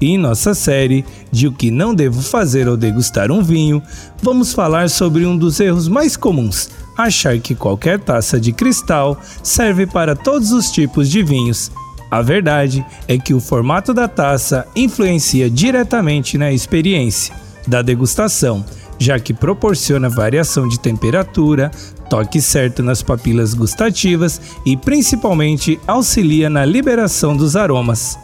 E em nossa série de O que não devo fazer ao degustar um vinho, vamos falar sobre um dos erros mais comuns: achar que qualquer taça de cristal serve para todos os tipos de vinhos. A verdade é que o formato da taça influencia diretamente na experiência da degustação já que proporciona variação de temperatura, toque certo nas papilas gustativas e principalmente auxilia na liberação dos aromas.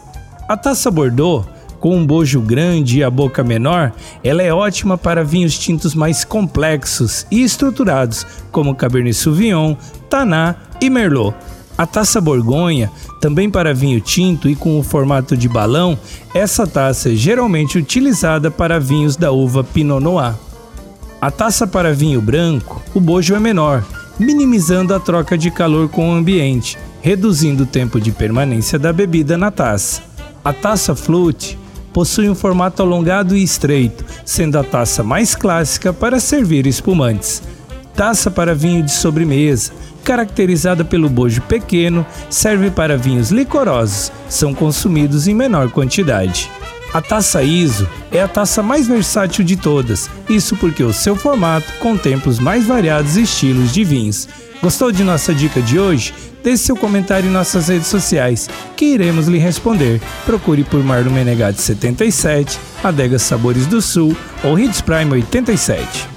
A taça Bordeaux, com um bojo grande e a boca menor, ela é ótima para vinhos tintos mais complexos e estruturados, como Cabernet Sauvignon, Taná e Merlot. A taça Borgonha, também para vinho tinto e com o formato de balão, essa taça é geralmente utilizada para vinhos da uva Pinot Noir. A taça para vinho branco, o bojo é menor, minimizando a troca de calor com o ambiente, reduzindo o tempo de permanência da bebida na taça. A taça flute possui um formato alongado e estreito, sendo a taça mais clássica para servir espumantes. Taça para vinho de sobremesa, caracterizada pelo bojo pequeno, serve para vinhos licorosos, são consumidos em menor quantidade. A taça ISO é a taça mais versátil de todas, isso porque o seu formato contempla os mais variados estilos de vinhos. Gostou de nossa dica de hoje? Deixe seu comentário em nossas redes sociais, que iremos lhe responder. Procure por Marlon Menegatti 77, Adega Sabores do Sul ou Hits Prime 87.